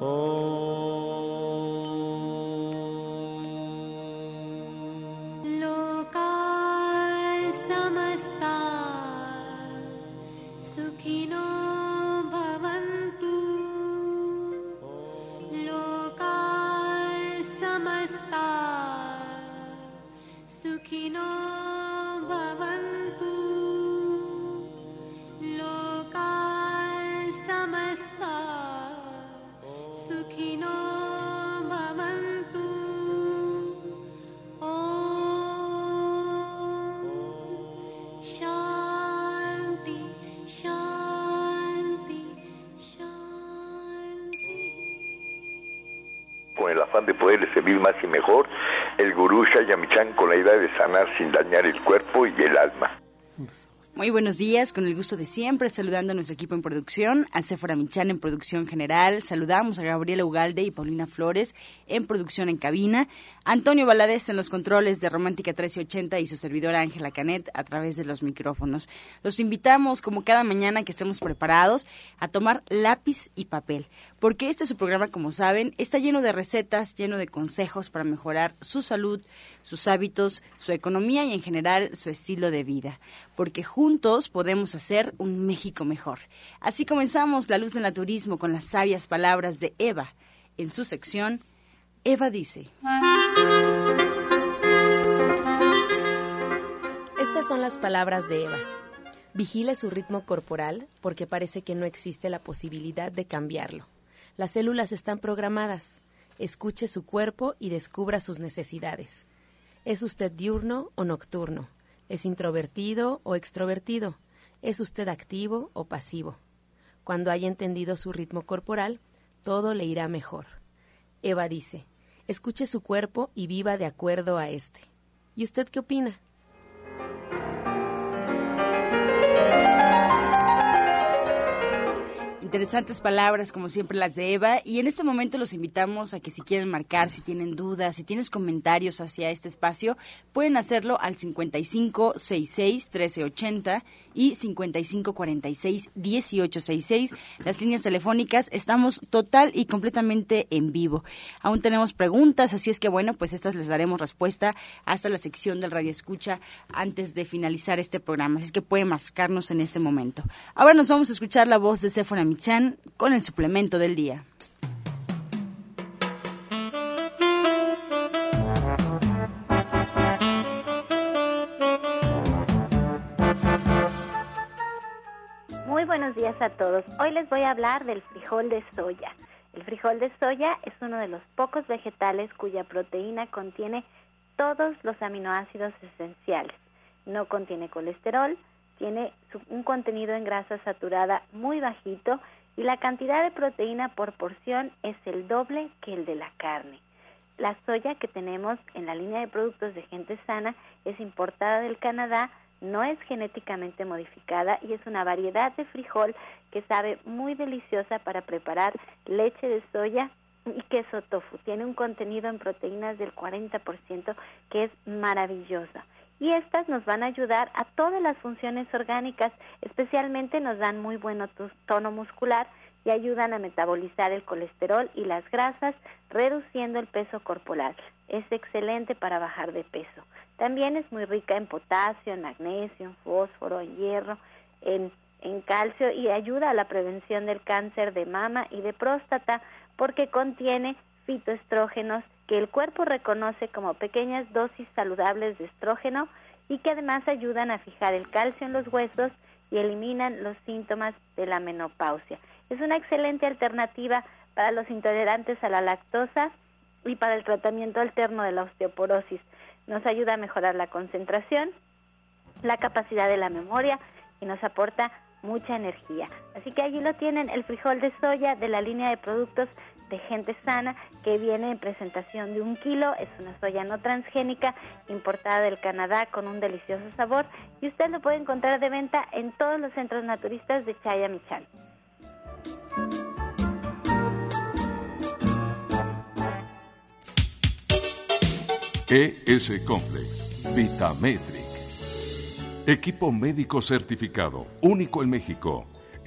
de poderle servir más y mejor, el gurú Shayamichan con la idea de sanar sin dañar el cuerpo y el alma. Muy buenos días, con el gusto de siempre, saludando a nuestro equipo en producción, a Sephora Michan en producción general, saludamos a Gabriela Ugalde y Paulina Flores en producción en cabina, Antonio Valadez en los controles de Romántica 1380 y su servidora Ángela Canet a través de los micrófonos. Los invitamos, como cada mañana, que estemos preparados a tomar lápiz y papel, porque este es su programa, como saben, está lleno de recetas, lleno de consejos para mejorar su salud, sus hábitos, su economía y en general su estilo de vida, porque juntos podemos hacer un México mejor. Así comenzamos La Luz del Naturismo con las sabias palabras de Eva. En su sección, Eva dice. Estas son las palabras de Eva. Vigile su ritmo corporal porque parece que no existe la posibilidad de cambiarlo. Las células están programadas. Escuche su cuerpo y descubra sus necesidades. ¿Es usted diurno o nocturno? ¿Es introvertido o extrovertido? ¿Es usted activo o pasivo? Cuando haya entendido su ritmo corporal, todo le irá mejor. Eva dice, escuche su cuerpo y viva de acuerdo a este. ¿Y usted qué opina? Interesantes palabras, como siempre, las de Eva. Y en este momento los invitamos a que si quieren marcar, si tienen dudas, si tienes comentarios hacia este espacio, pueden hacerlo al 5566-1380 y 5546-1866. Las líneas telefónicas estamos total y completamente en vivo. Aún tenemos preguntas, así es que bueno, pues estas les daremos respuesta hasta la sección del Radio Escucha antes de finalizar este programa. Así es que pueden marcarnos en este momento. Ahora nos vamos a escuchar la voz de Sephora Con el suplemento del día. Muy buenos días a todos. Hoy les voy a hablar del frijol de soya. El frijol de soya es uno de los pocos vegetales cuya proteína contiene todos los aminoácidos esenciales. No contiene colesterol, tiene un contenido en grasa saturada muy bajito y la cantidad de proteína por porción es el doble que el de la carne. La soya que tenemos en la línea de productos de gente sana es importada del Canadá, no es genéticamente modificada y es una variedad de frijol que sabe muy deliciosa para preparar leche de soya y queso tofu. Tiene un contenido en proteínas del 40% que es maravillosa y estas nos van a ayudar a todas las funciones orgánicas, especialmente nos dan muy buen tono muscular y ayudan a metabolizar el colesterol y las grasas, reduciendo el peso corporal. Es excelente para bajar de peso. También es muy rica en potasio, en magnesio, en fósforo, en hierro, en, en calcio y ayuda a la prevención del cáncer de mama y de próstata porque contiene fitoestrógenos que el cuerpo reconoce como pequeñas dosis saludables de estrógeno y que además ayudan a fijar el calcio en los huesos y eliminan los síntomas de la menopausia. Es una excelente alternativa para los intolerantes a la lactosa y para el tratamiento alterno de la osteoporosis. Nos ayuda a mejorar la concentración, la capacidad de la memoria y nos aporta mucha energía. Así que allí lo tienen, el frijol de soya de la línea de productos de gente sana que viene en presentación de un kilo. Es una soya no transgénica importada del Canadá con un delicioso sabor y usted lo puede encontrar de venta en todos los centros naturistas de Chayamichán. ES Complex Vitametric. Equipo médico certificado, único en México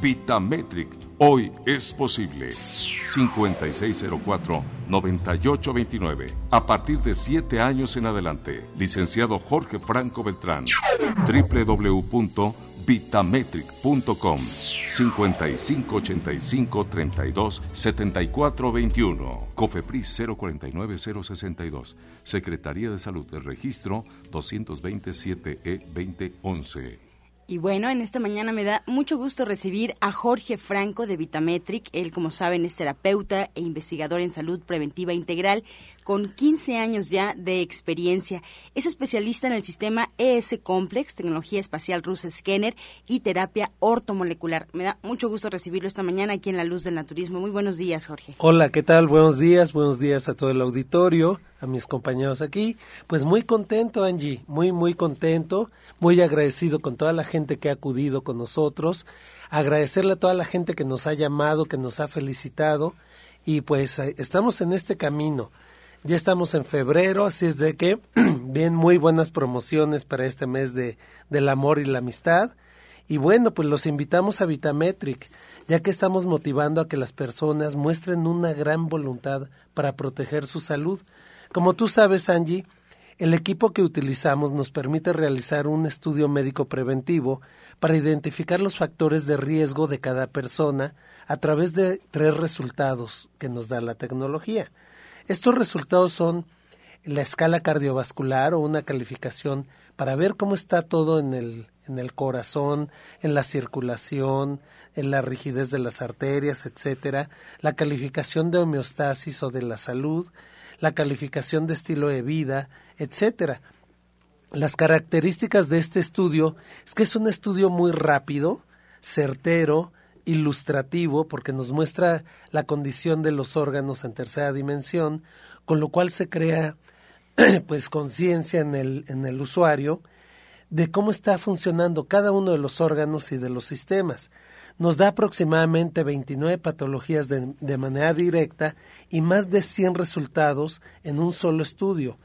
Vitametric, hoy es posible. 5604-9829. A partir de 7 años en adelante. Licenciado Jorge Franco Beltrán. www.vitametric.com 5585 32 74 21. Cofepris 049 062. Secretaría de Salud del Registro 227 E 2011. Y bueno, en esta mañana me da mucho gusto recibir a Jorge Franco de Vitametric. Él, como saben, es terapeuta e investigador en salud preventiva integral con 15 años ya de experiencia. Es especialista en el sistema ES Complex, tecnología espacial rusa Scanner y terapia ortomolecular. Me da mucho gusto recibirlo esta mañana aquí en La Luz del Naturismo. Muy buenos días, Jorge. Hola, ¿qué tal? Buenos días, buenos días a todo el auditorio, a mis compañeros aquí. Pues muy contento, Angie, muy, muy contento muy agradecido con toda la gente que ha acudido con nosotros, agradecerle a toda la gente que nos ha llamado, que nos ha felicitado y pues eh, estamos en este camino. Ya estamos en febrero, así es de que bien muy buenas promociones para este mes de, del amor y la amistad. Y bueno, pues los invitamos a Vitametric, ya que estamos motivando a que las personas muestren una gran voluntad para proteger su salud. Como tú sabes, Angie, el equipo que utilizamos nos permite realizar un estudio médico preventivo para identificar los factores de riesgo de cada persona a través de tres resultados que nos da la tecnología. Estos resultados son la escala cardiovascular o una calificación para ver cómo está todo en el, en el corazón, en la circulación, en la rigidez de las arterias, etcétera, la calificación de homeostasis o de la salud, la calificación de estilo de vida, etcétera. Las características de este estudio es que es un estudio muy rápido, certero, ilustrativo, porque nos muestra la condición de los órganos en tercera dimensión, con lo cual se crea pues conciencia en el, en el usuario de cómo está funcionando cada uno de los órganos y de los sistemas nos da aproximadamente 29 patologías de, de, manera directa y más de 100 resultados en un solo estudio.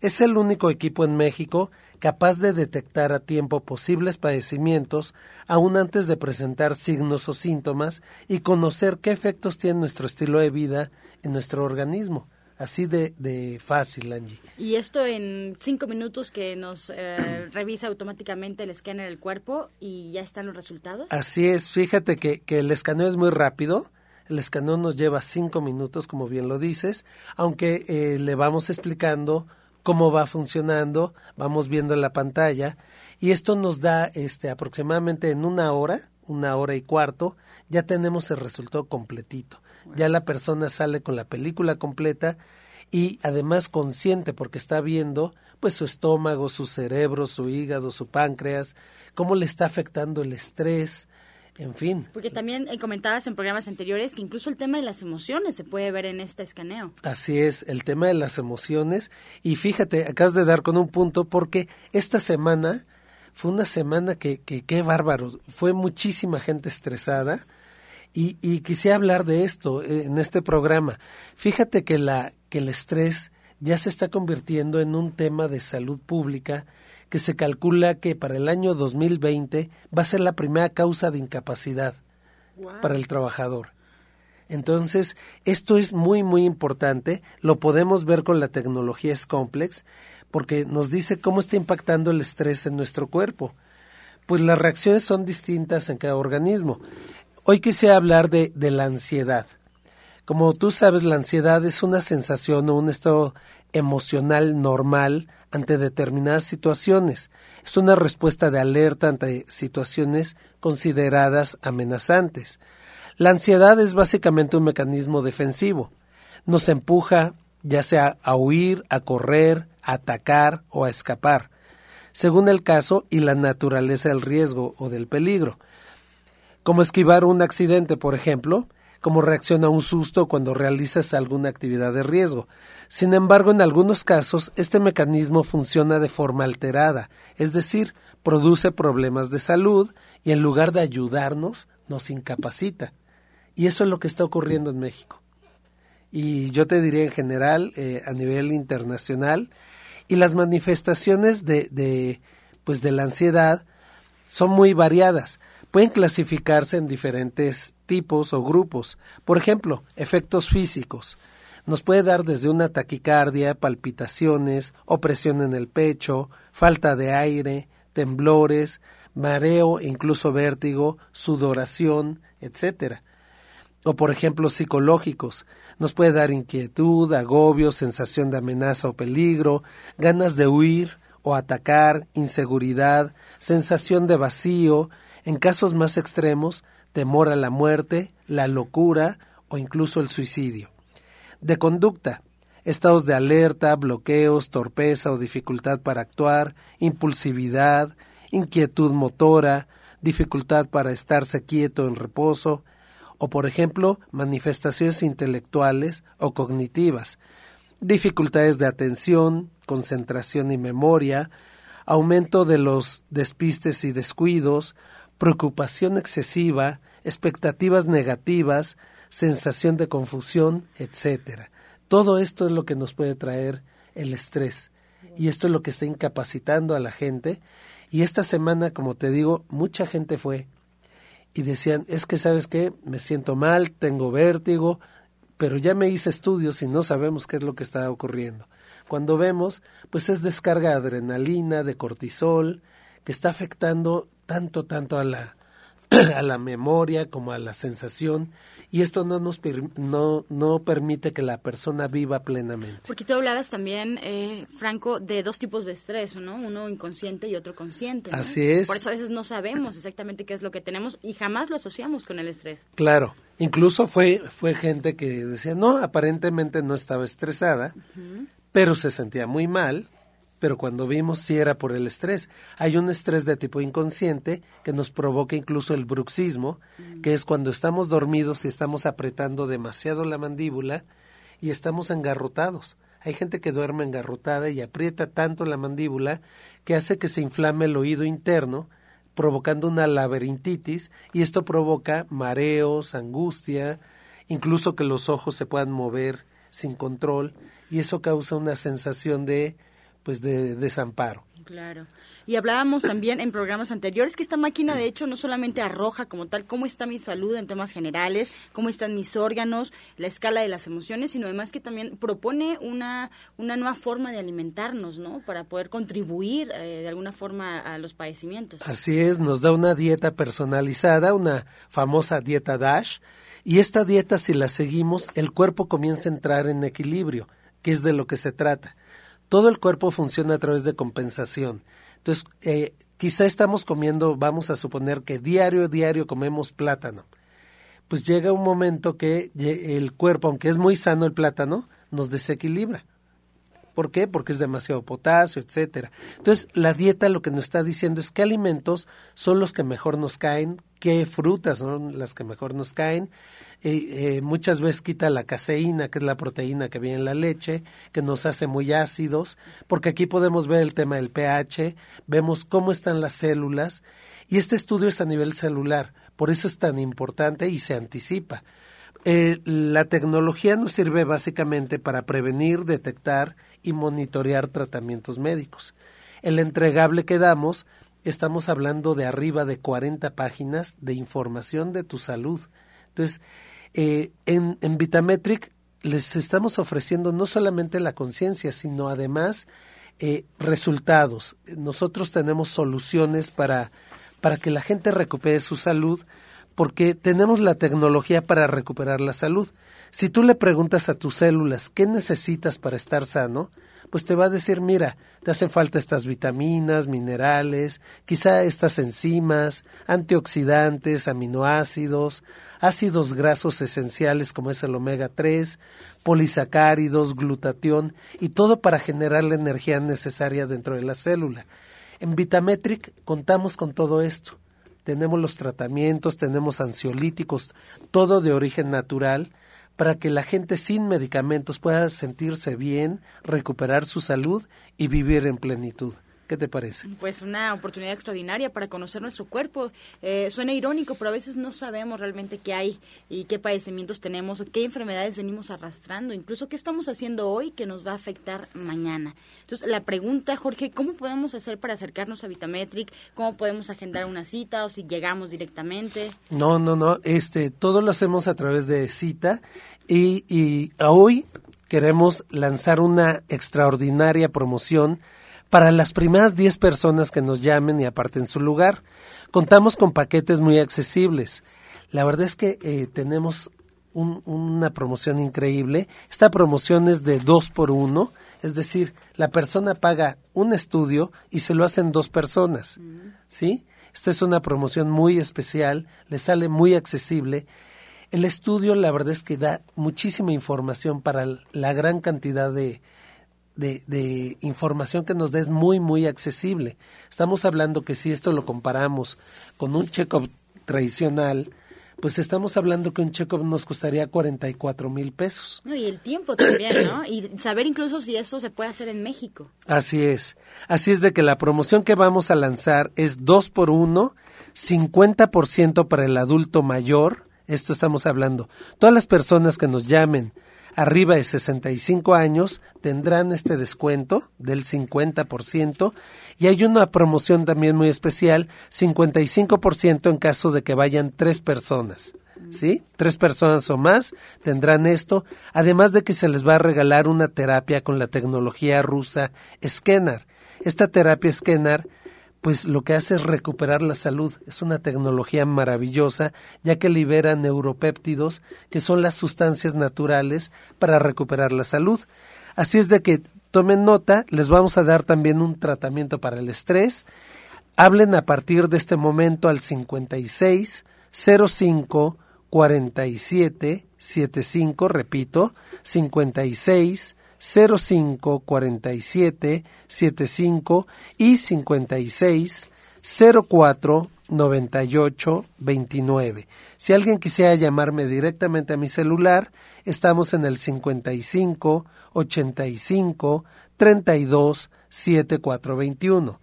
Es el único equipo en México capaz de detectar a tiempo posibles padecimientos aún antes de presentar signos o síntomas y conocer qué efectos tiene nuestro estilo de vida en nuestro organismo. Así de, de fácil, Angie. Y esto en cinco minutos que nos eh, revisa automáticamente el escáner del cuerpo y ya están los resultados. Así es, fíjate que, que el escaneo es muy rápido. El escaneo nos lleva cinco minutos, como bien lo dices, aunque eh, le vamos explicando cómo va funcionando, vamos viendo la pantalla y esto nos da este aproximadamente en una hora, una hora y cuarto, ya tenemos el resultado completito. Ya la persona sale con la película completa y además consciente porque está viendo pues su estómago, su cerebro, su hígado, su páncreas, cómo le está afectando el estrés, en fin. Porque también eh, comentabas en programas anteriores que incluso el tema de las emociones se puede ver en este escaneo. Así es, el tema de las emociones. Y fíjate, acabas de dar con un punto porque esta semana fue una semana que, que qué bárbaro, fue muchísima gente estresada y, y quisiera hablar de esto eh, en este programa. Fíjate que, la, que el estrés ya se está convirtiendo en un tema de salud pública que se calcula que para el año 2020 va a ser la primera causa de incapacidad para el trabajador. Entonces, esto es muy, muy importante. Lo podemos ver con la tecnología S-Complex porque nos dice cómo está impactando el estrés en nuestro cuerpo. Pues las reacciones son distintas en cada organismo. Hoy quisiera hablar de, de la ansiedad. Como tú sabes, la ansiedad es una sensación o un estado emocional normal ante determinadas situaciones. Es una respuesta de alerta ante situaciones consideradas amenazantes. La ansiedad es básicamente un mecanismo defensivo. Nos empuja ya sea a huir, a correr, a atacar o a escapar, según el caso y la naturaleza del riesgo o del peligro como esquivar un accidente, por ejemplo, como reacción a un susto cuando realizas alguna actividad de riesgo. Sin embargo, en algunos casos, este mecanismo funciona de forma alterada, es decir, produce problemas de salud y en lugar de ayudarnos, nos incapacita. Y eso es lo que está ocurriendo en México. Y yo te diría en general, eh, a nivel internacional, y las manifestaciones de, de, pues de la ansiedad son muy variadas pueden clasificarse en diferentes tipos o grupos. Por ejemplo, efectos físicos. Nos puede dar desde una taquicardia, palpitaciones, opresión en el pecho, falta de aire, temblores, mareo incluso vértigo, sudoración, etc. O por ejemplo psicológicos. Nos puede dar inquietud, agobio, sensación de amenaza o peligro, ganas de huir o atacar, inseguridad, sensación de vacío, en casos más extremos, temor a la muerte, la locura o incluso el suicidio. De conducta, estados de alerta, bloqueos, torpeza o dificultad para actuar, impulsividad, inquietud motora, dificultad para estarse quieto en reposo, o por ejemplo, manifestaciones intelectuales o cognitivas, dificultades de atención, concentración y memoria, aumento de los despistes y descuidos, preocupación excesiva, expectativas negativas, sensación de confusión, etcétera. Todo esto es lo que nos puede traer el estrés y esto es lo que está incapacitando a la gente y esta semana, como te digo, mucha gente fue y decían, es que sabes qué, me siento mal, tengo vértigo, pero ya me hice estudios y no sabemos qué es lo que está ocurriendo. Cuando vemos, pues es descarga de adrenalina, de cortisol, que está afectando tanto, tanto a la, a la memoria como a la sensación y esto no nos no, no permite que la persona viva plenamente. Porque tú hablabas también, eh, Franco, de dos tipos de estrés, ¿no? Uno inconsciente y otro consciente. Así es. Por eso a veces no sabemos exactamente qué es lo que tenemos y jamás lo asociamos con el estrés. Claro. Incluso fue, fue gente que decía, no, aparentemente no estaba estresada, pero se sentía muy mal pero cuando vimos si era por el estrés. Hay un estrés de tipo inconsciente que nos provoca incluso el bruxismo, mm. que es cuando estamos dormidos y estamos apretando demasiado la mandíbula y estamos engarrotados. Hay gente que duerme engarrotada y aprieta tanto la mandíbula que hace que se inflame el oído interno, provocando una laberintitis y esto provoca mareos, angustia, incluso que los ojos se puedan mover sin control y eso causa una sensación de pues de desamparo. Claro. Y hablábamos también en programas anteriores que esta máquina de hecho no solamente arroja como tal cómo está mi salud en temas generales, cómo están mis órganos, la escala de las emociones, sino además que también propone una, una nueva forma de alimentarnos, ¿no? Para poder contribuir eh, de alguna forma a los padecimientos. Así es, nos da una dieta personalizada, una famosa dieta DASH, y esta dieta si la seguimos, el cuerpo comienza a entrar en equilibrio, que es de lo que se trata todo el cuerpo funciona a través de compensación. Entonces, eh, quizá estamos comiendo, vamos a suponer que diario, diario comemos plátano. Pues llega un momento que el cuerpo, aunque es muy sano el plátano, nos desequilibra. ¿Por qué? Porque es demasiado potasio, etcétera. Entonces, la dieta lo que nos está diciendo es qué alimentos son los que mejor nos caen, qué frutas son las que mejor nos caen, eh, muchas veces quita la caseína, que es la proteína que viene en la leche, que nos hace muy ácidos, porque aquí podemos ver el tema del pH, vemos cómo están las células, y este estudio es a nivel celular, por eso es tan importante y se anticipa. Eh, la tecnología nos sirve básicamente para prevenir, detectar y monitorear tratamientos médicos. El entregable que damos, estamos hablando de arriba de 40 páginas de información de tu salud. Entonces, eh, en, Vitametric les estamos ofreciendo no solamente la conciencia, sino además eh, resultados. Nosotros tenemos soluciones para, para que la gente recupere su salud, porque tenemos la tecnología para recuperar la salud. Si tú le preguntas a tus células qué necesitas para estar sano, pues te va a decir, mira, te hacen falta estas vitaminas, minerales, quizá estas enzimas, antioxidantes, aminoácidos, ácidos grasos esenciales como es el omega 3, polisacáridos, glutatión y todo para generar la energía necesaria dentro de la célula. En Vitametric contamos con todo esto tenemos los tratamientos, tenemos ansiolíticos, todo de origen natural, para que la gente sin medicamentos pueda sentirse bien, recuperar su salud y vivir en plenitud. ¿Qué te parece? Pues una oportunidad extraordinaria para conocer nuestro cuerpo. Eh, suena irónico, pero a veces no sabemos realmente qué hay y qué padecimientos tenemos o qué enfermedades venimos arrastrando, incluso qué estamos haciendo hoy que nos va a afectar mañana. Entonces, la pregunta, Jorge, ¿cómo podemos hacer para acercarnos a Vitametric? ¿Cómo podemos agendar una cita o si llegamos directamente? No, no, no. Este, todo lo hacemos a través de cita y, y hoy queremos lanzar una extraordinaria promoción para las primeras 10 personas que nos llamen y aparten su lugar. Contamos con paquetes muy accesibles. La verdad es que eh, tenemos una promoción increíble. Esta promoción es de dos por uno, es decir, la persona paga un estudio y se lo hacen dos personas. ¿Sí? Esta es una promoción muy especial, le sale muy accesible. El estudio, la verdad es que da muchísima información para la gran cantidad de, de, información que nos des muy, muy accesible. Estamos hablando que si esto lo comparamos con un check-up tradicional, pues estamos hablando que un check-up nos costaría 44 mil pesos. No, y el tiempo también, ¿no? Y saber incluso si eso se puede hacer en México. Así es. Así es de que la promoción que vamos a lanzar es 2 por 1, 50% para el adulto mayor. Esto estamos hablando. Todas las personas que nos llamen arriba de 65 años tendrán este descuento del 50% y hay una promoción también muy especial, 55% en caso de que vayan tres personas. ¿Sí? Tres personas o más tendrán esto, además de que se les va a regalar una terapia con la tecnología rusa Scanner. Esta terapia Scanner pues lo que hace es recuperar la salud. Es una tecnología maravillosa, ya que libera neuropéptidos, que son las sustancias naturales para recuperar la salud. Así es de que tomen nota, les vamos a dar también un tratamiento para el estrés. Hablen a partir de este momento al 56 05 47 75, repito, 56 05 47 75 y 56 04 98 29. Si alguien quisiera llamarme directamente a mi celular, estamos en el 55 85 32 7421.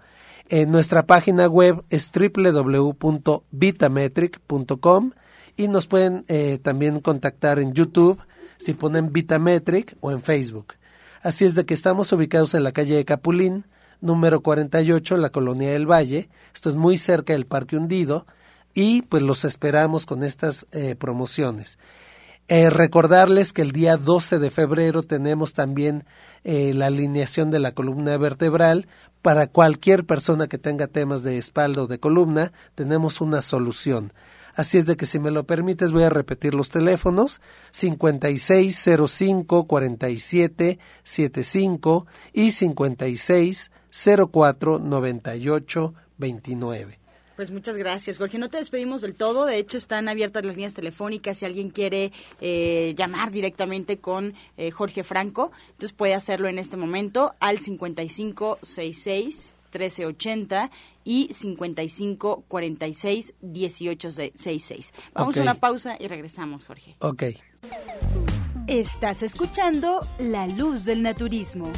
En nuestra página web es www.vitametric.com y nos pueden eh, también contactar en YouTube si ponen Vitametric o en Facebook. Así es de que estamos ubicados en la calle de Capulín, número 48, en la colonia del Valle. Esto es muy cerca del Parque Hundido y pues los esperamos con estas eh, promociones. Eh, recordarles que el día 12 de febrero tenemos también eh, la alineación de la columna vertebral. Para cualquier persona que tenga temas de espalda o de columna, tenemos una solución. Así es de que si me lo permites voy a repetir los teléfonos 5605 4775 y 5604 98 29. Pues muchas gracias, Jorge. No te despedimos del todo. De hecho, están abiertas las líneas telefónicas si alguien quiere eh, llamar directamente con eh, Jorge Franco. Entonces puede hacerlo en este momento al 5566 1380 y 55 46 18 66. Vamos a una pausa y regresamos, Jorge. Ok. Estás escuchando La Luz del Naturismo.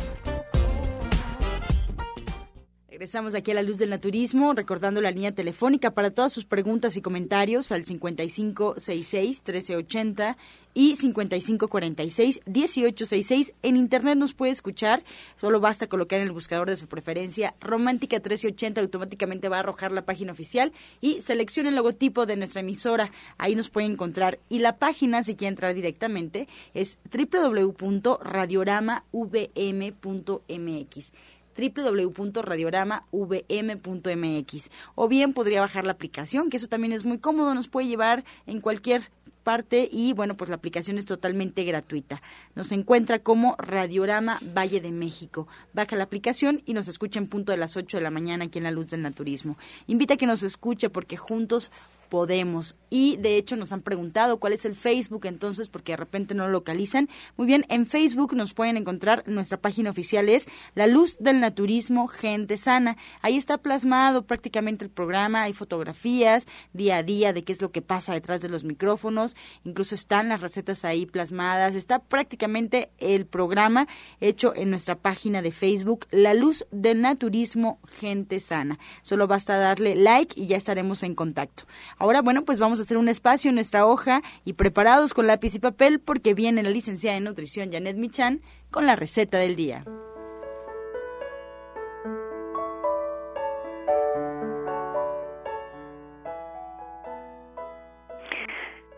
Regresamos aquí a la luz del naturismo, recordando la línea telefónica para todas sus preguntas y comentarios al 5566-1380 y 5546-1866. En internet nos puede escuchar, solo basta colocar en el buscador de su preferencia Romántica 1380, automáticamente va a arrojar la página oficial y seleccione el logotipo de nuestra emisora. Ahí nos puede encontrar. Y la página, si quiere entrar directamente, es www.radioramavm.mx www.radioramavm.mx o bien podría bajar la aplicación, que eso también es muy cómodo, nos puede llevar en cualquier parte y bueno, pues la aplicación es totalmente gratuita. Nos encuentra como Radiorama Valle de México. Baja la aplicación y nos escucha en punto de las 8 de la mañana aquí en La Luz del Naturismo. Invita a que nos escuche porque juntos podemos. Y de hecho nos han preguntado cuál es el Facebook entonces porque de repente no lo localizan. Muy bien, en Facebook nos pueden encontrar, nuestra página oficial es La Luz del Naturismo Gente Sana. Ahí está plasmado prácticamente el programa, hay fotografías día a día de qué es lo que pasa detrás de los micrófonos, incluso están las recetas ahí plasmadas, está prácticamente el programa hecho en nuestra página de Facebook La Luz del Naturismo Gente Sana. Solo basta darle like y ya estaremos en contacto. Ahora, bueno, pues vamos a hacer un espacio en nuestra hoja y preparados con lápiz y papel porque viene la licenciada en nutrición Janet Michan con la receta del día.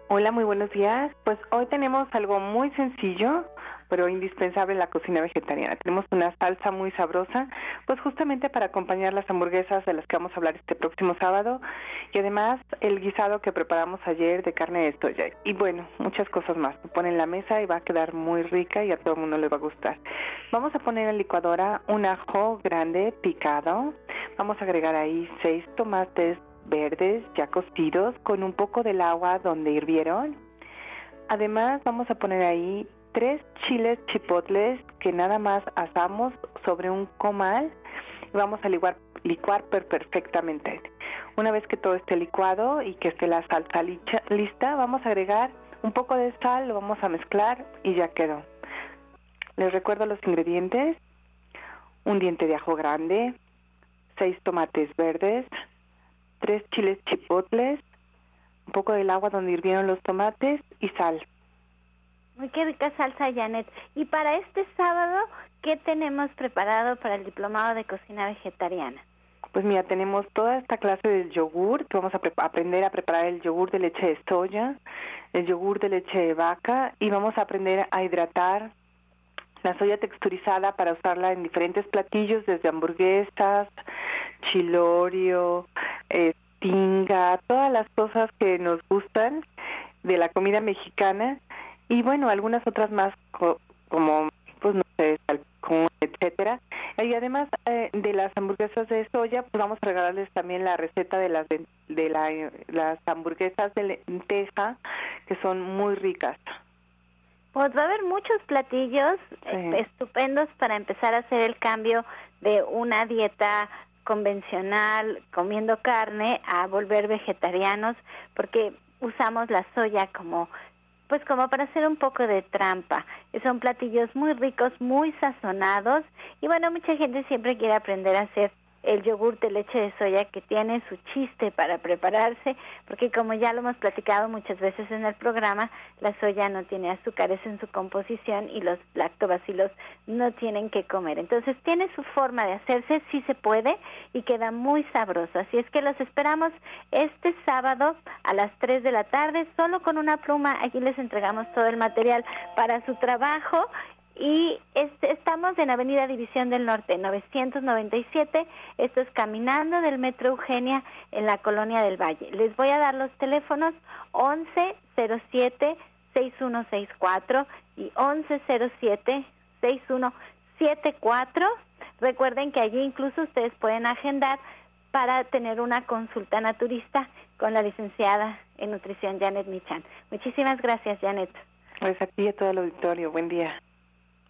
Hola, muy buenos días. Pues hoy tenemos algo muy sencillo, pero indispensable en la cocina vegetariana. Tenemos una salsa muy sabrosa, pues justamente para acompañar las hamburguesas de las que vamos a hablar este próximo sábado y además el guisado que preparamos ayer de carne de soya. Y bueno, muchas cosas más. Se pone en la mesa y va a quedar muy rica y a todo el mundo le va a gustar. Vamos a poner en licuadora un ajo grande picado. Vamos a agregar ahí seis tomates verdes ya cocidos con un poco del agua donde hirvieron. Además vamos a poner ahí tres chiles chipotles que nada más asamos sobre un comal y vamos a licuar, licuar perfectamente. Una vez que todo esté licuado y que esté la salsa lista, vamos a agregar un poco de sal, lo vamos a mezclar y ya quedó. Les recuerdo los ingredientes. Un diente de ajo grande, seis tomates verdes, tres chiles chipotles, un poco del agua donde hirvieron los tomates y sal. Qué rica salsa, Janet. Y para este sábado, ¿qué tenemos preparado para el diplomado de cocina vegetariana? Pues mira, tenemos toda esta clase del yogur, vamos a aprender a preparar el yogur de leche de soya, el yogur de leche de vaca y vamos a aprender a hidratar la soya texturizada para usarla en diferentes platillos, desde hamburguesas, chilorio, eh, tinga, todas las cosas que nos gustan de la comida mexicana y bueno, algunas otras más como, pues no sé, etcétera. Y además eh, de las hamburguesas de soya, pues vamos a regalarles también la receta de las de, las hamburguesas de lenteja, que son muy ricas. Pues va a haber muchos platillos eh, estupendos para empezar a hacer el cambio de una dieta convencional comiendo carne a volver vegetarianos porque usamos la soya como pues como para hacer un poco de trampa. Son platillos muy ricos, muy sazonados y bueno, mucha gente siempre quiere aprender a hacer el yogur de leche de soya que tiene su chiste para prepararse, porque como ya lo hemos platicado muchas veces en el programa, la soya no tiene azúcares en su composición y los lactobacilos no tienen que comer. Entonces tiene su forma de hacerse, sí se puede y queda muy sabroso. Así es que los esperamos este sábado a las 3 de la tarde, solo con una pluma. Aquí les entregamos todo el material para su trabajo y este, estamos en Avenida División del Norte, 997. Esto es caminando del Metro Eugenia en la Colonia del Valle. Les voy a dar los teléfonos 1107 6164 y 1107 6174. Recuerden que allí incluso ustedes pueden agendar para tener una consulta naturista con la licenciada en nutrición Janet Michan. Muchísimas gracias, Janet. Pues a ti y a todo el auditorio. Buen día.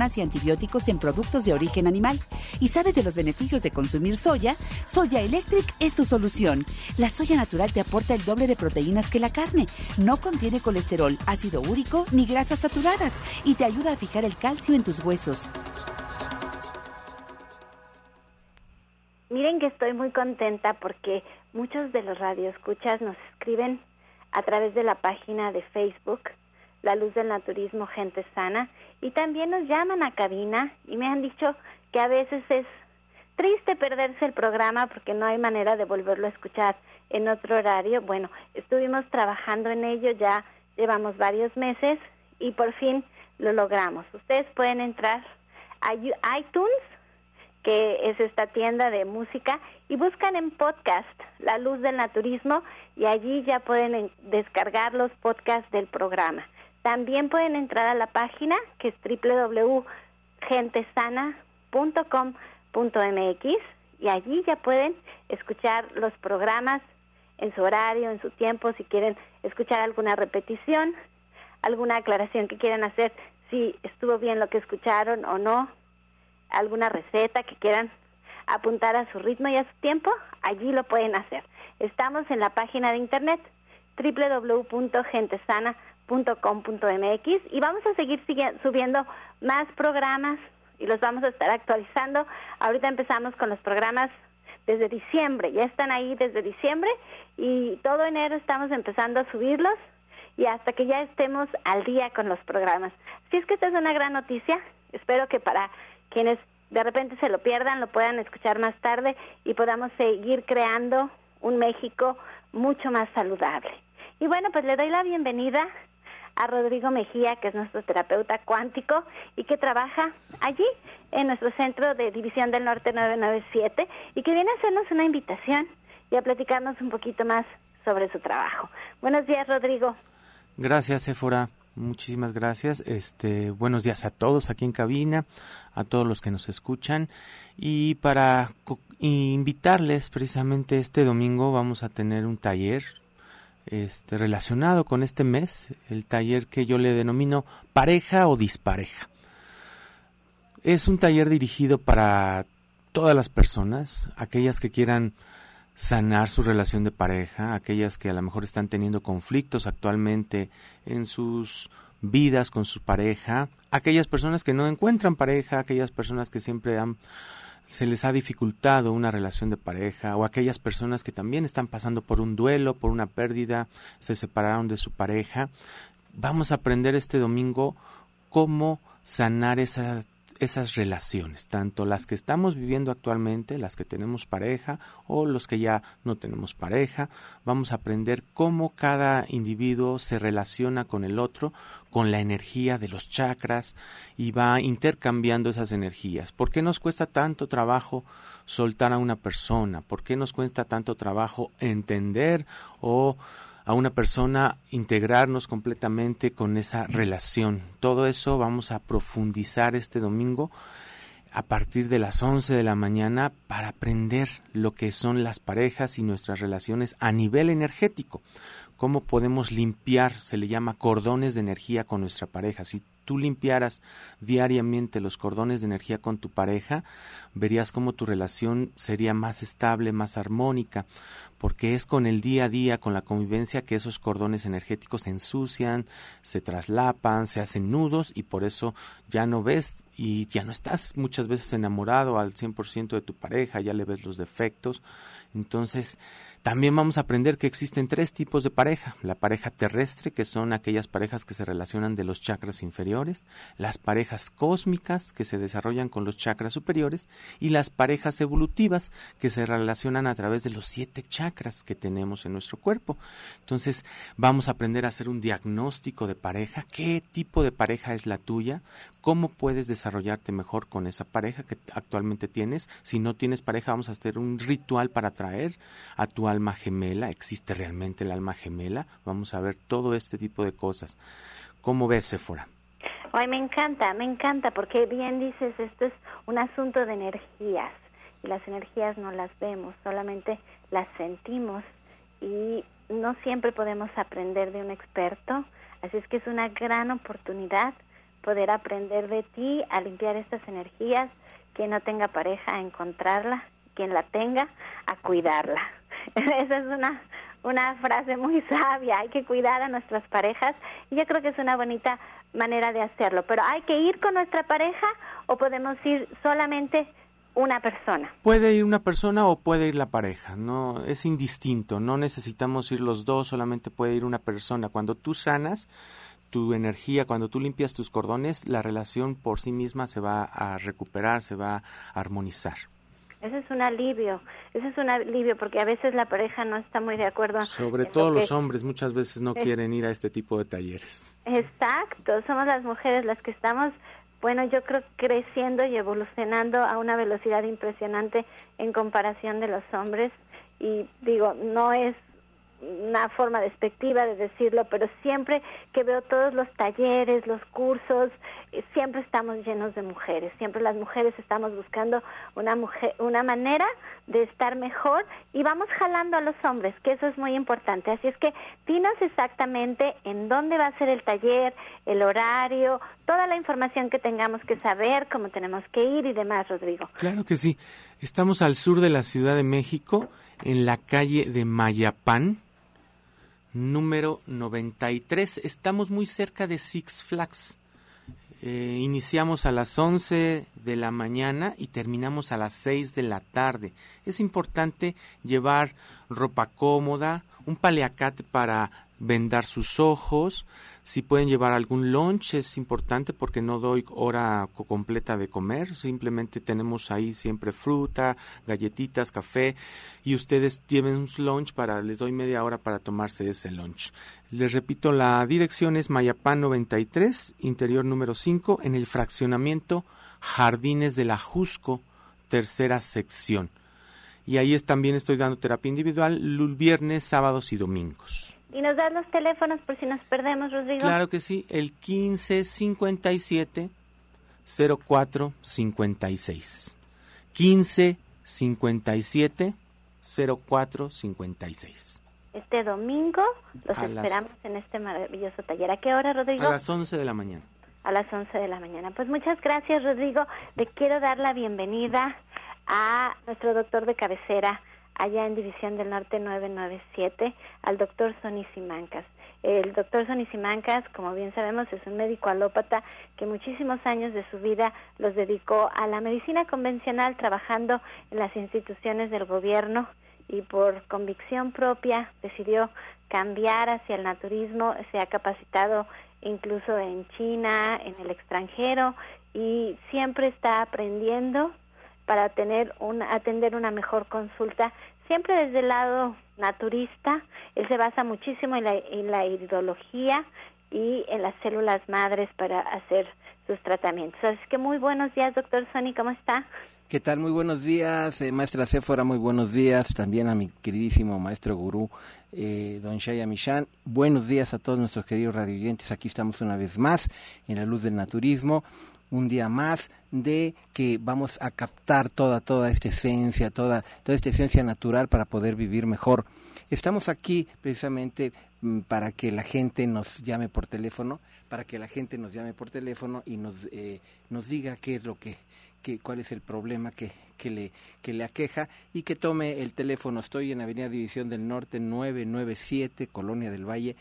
y antibióticos en productos de origen animal. ¿Y sabes de los beneficios de consumir soya? Soya Electric es tu solución. La soya natural te aporta el doble de proteínas que la carne. No contiene colesterol, ácido úrico ni grasas saturadas y te ayuda a fijar el calcio en tus huesos. Miren que estoy muy contenta porque muchos de los radioescuchas nos escriben a través de la página de Facebook La Luz del Naturismo Gente Sana y también nos llaman a cabina y me han dicho que a veces es triste perderse el programa porque no hay manera de volverlo a escuchar en otro horario. Bueno, estuvimos trabajando en ello, ya llevamos varios meses y por fin lo logramos. Ustedes pueden entrar a iTunes, que es esta tienda de música, y buscan en podcast La Luz del Naturismo y allí ya pueden descargar los podcasts del programa. También pueden entrar a la página que es www.gentesana.com.mx y allí ya pueden escuchar los programas en su horario, en su tiempo, si quieren escuchar alguna repetición, alguna aclaración que quieran hacer, si estuvo bien lo que escucharon o no, alguna receta que quieran apuntar a su ritmo y a su tiempo, allí lo pueden hacer. Estamos en la página de internet www.gentesana.com.mx y vamos a seguir subiendo más programas y los vamos a estar actualizando. Ahorita empezamos con los programas desde diciembre, ya están ahí desde diciembre y todo enero estamos empezando a subirlos y hasta que ya estemos al día con los programas. Si es que esta es una gran noticia, espero que para quienes de repente se lo pierdan, lo puedan escuchar más tarde y podamos seguir creando un México mucho más saludable. Y bueno, pues le doy la bienvenida a Rodrigo Mejía, que es nuestro terapeuta cuántico y que trabaja allí en nuestro centro de División del Norte 997 y que viene a hacernos una invitación y a platicarnos un poquito más sobre su trabajo. Buenos días, Rodrigo. Gracias, Éfora. Muchísimas gracias. Este, buenos días a todos aquí en cabina, a todos los que nos escuchan y para invitarles precisamente este domingo vamos a tener un taller este relacionado con este mes, el taller que yo le denomino pareja o dispareja. Es un taller dirigido para todas las personas, aquellas que quieran sanar su relación de pareja, aquellas que a lo mejor están teniendo conflictos actualmente en sus vidas con su pareja, aquellas personas que no encuentran pareja, aquellas personas que siempre han se les ha dificultado una relación de pareja o aquellas personas que también están pasando por un duelo, por una pérdida, se separaron de su pareja. Vamos a aprender este domingo cómo sanar esa esas relaciones, tanto las que estamos viviendo actualmente, las que tenemos pareja o los que ya no tenemos pareja. Vamos a aprender cómo cada individuo se relaciona con el otro, con la energía de los chakras y va intercambiando esas energías. ¿Por qué nos cuesta tanto trabajo soltar a una persona? ¿Por qué nos cuesta tanto trabajo entender o a una persona, integrarnos completamente con esa relación. Todo eso vamos a profundizar este domingo a partir de las 11 de la mañana para aprender lo que son las parejas y nuestras relaciones a nivel energético. Cómo podemos limpiar, se le llama cordones de energía con nuestra pareja. Si tú limpiaras diariamente los cordones de energía con tu pareja, verías cómo tu relación sería más estable, más armónica, porque es con el día a día, con la convivencia, que esos cordones energéticos se ensucian, se traslapan, se hacen nudos y por eso ya no ves y ya no estás muchas veces enamorado al 100% de tu pareja, ya le ves los defectos. Entonces, también vamos a aprender que existen tres tipos de pareja. La pareja terrestre, que son aquellas parejas que se relacionan de los chakras inferiores, las parejas cósmicas, que se desarrollan con los chakras superiores, y las parejas evolutivas, que se relacionan a través de los siete chakras que tenemos en nuestro cuerpo. Entonces, vamos a aprender a hacer un diagnóstico de pareja, qué tipo de pareja es la tuya, cómo puedes desarrollarte mejor con esa pareja que actualmente tienes. Si no tienes pareja, vamos a hacer un ritual para atraer a tu alma gemela, existe realmente el alma gemela, vamos a ver todo este tipo de cosas. ¿Cómo ves, Sephora? Ay, me encanta, me encanta, porque bien dices, esto es un asunto de energías, y las energías no las vemos, solamente las sentimos, y no siempre podemos aprender de un experto, así es que es una gran oportunidad poder aprender de ti a limpiar estas energías, quien no tenga pareja a encontrarla, quien la tenga a cuidarla. Esa es una, una frase muy sabia, hay que cuidar a nuestras parejas y yo creo que es una bonita manera de hacerlo, pero hay que ir con nuestra pareja o podemos ir solamente una persona. Puede ir una persona o puede ir la pareja, no es indistinto, no necesitamos ir los dos, solamente puede ir una persona. Cuando tú sanas tu energía, cuando tú limpias tus cordones, la relación por sí misma se va a recuperar, se va a armonizar. Ese es un alivio, ese es un alivio porque a veces la pareja no está muy de acuerdo. Sobre todo los hombres muchas veces no quieren ir a este tipo de talleres. Exacto, somos las mujeres las que estamos, bueno, yo creo creciendo y evolucionando a una velocidad impresionante en comparación de los hombres. Y digo, no es una forma despectiva de decirlo, pero siempre que veo todos los talleres, los cursos, eh, siempre estamos llenos de mujeres, siempre las mujeres estamos buscando una mujer, una manera de estar mejor y vamos jalando a los hombres, que eso es muy importante. Así es que dinos exactamente en dónde va a ser el taller, el horario, toda la información que tengamos que saber, cómo tenemos que ir y demás, Rodrigo. Claro que sí. Estamos al sur de la Ciudad de México, en la calle de Mayapán, número 93. Estamos muy cerca de Six Flags. Eh, iniciamos a las 11 de la mañana y terminamos a las 6 de la tarde. Es importante llevar ropa cómoda, un paliacate para vendar sus ojos, si pueden llevar algún lunch es importante porque no doy hora completa de comer, simplemente tenemos ahí siempre fruta, galletitas, café y ustedes lleven un lunch para, les doy media hora para tomarse ese lunch. Les repito, la dirección es Mayapán 93, interior número 5, en el fraccionamiento Jardines de la Jusco, tercera sección. Y ahí también estoy dando terapia individual viernes, sábados y domingos. ¿Y nos das los teléfonos por si nos perdemos, Rodrigo? Claro que sí, el 1557 0456. 1557 0456. Este domingo los esperamos en este maravilloso taller. ¿A qué hora, Rodrigo? A las 11 de la mañana. A las 11 de la mañana. Pues muchas gracias, Rodrigo. Le quiero dar la bienvenida a nuestro doctor de cabecera, allá en División del Norte 997, al doctor Sonny Simancas. El doctor Sonny Simancas, como bien sabemos, es un médico alópata que muchísimos años de su vida los dedicó a la medicina convencional, trabajando en las instituciones del gobierno y por convicción propia decidió cambiar hacia el naturismo, se ha capacitado incluso en China, en el extranjero y siempre está aprendiendo para tener un, atender una mejor consulta siempre desde el lado naturista, él se basa muchísimo en la, en la y en las células madres para hacer sus tratamientos. Así que muy buenos días, doctor Sony, ¿cómo está? ¿Qué tal? Muy buenos días, eh, maestra Céfora, muy buenos días. También a mi queridísimo maestro gurú, eh, don Shaya Michan. Buenos días a todos nuestros queridos radioyentes. Aquí estamos una vez más en la luz del naturismo un día más de que vamos a captar toda toda esta esencia, toda toda esta esencia natural para poder vivir mejor. Estamos aquí precisamente mm, para que la gente nos llame por teléfono, para que la gente nos llame por teléfono y nos eh, nos diga qué es lo que, que cuál es el problema que, que le que le aqueja y que tome el teléfono. Estoy en Avenida División del Norte 997, Colonia del Valle,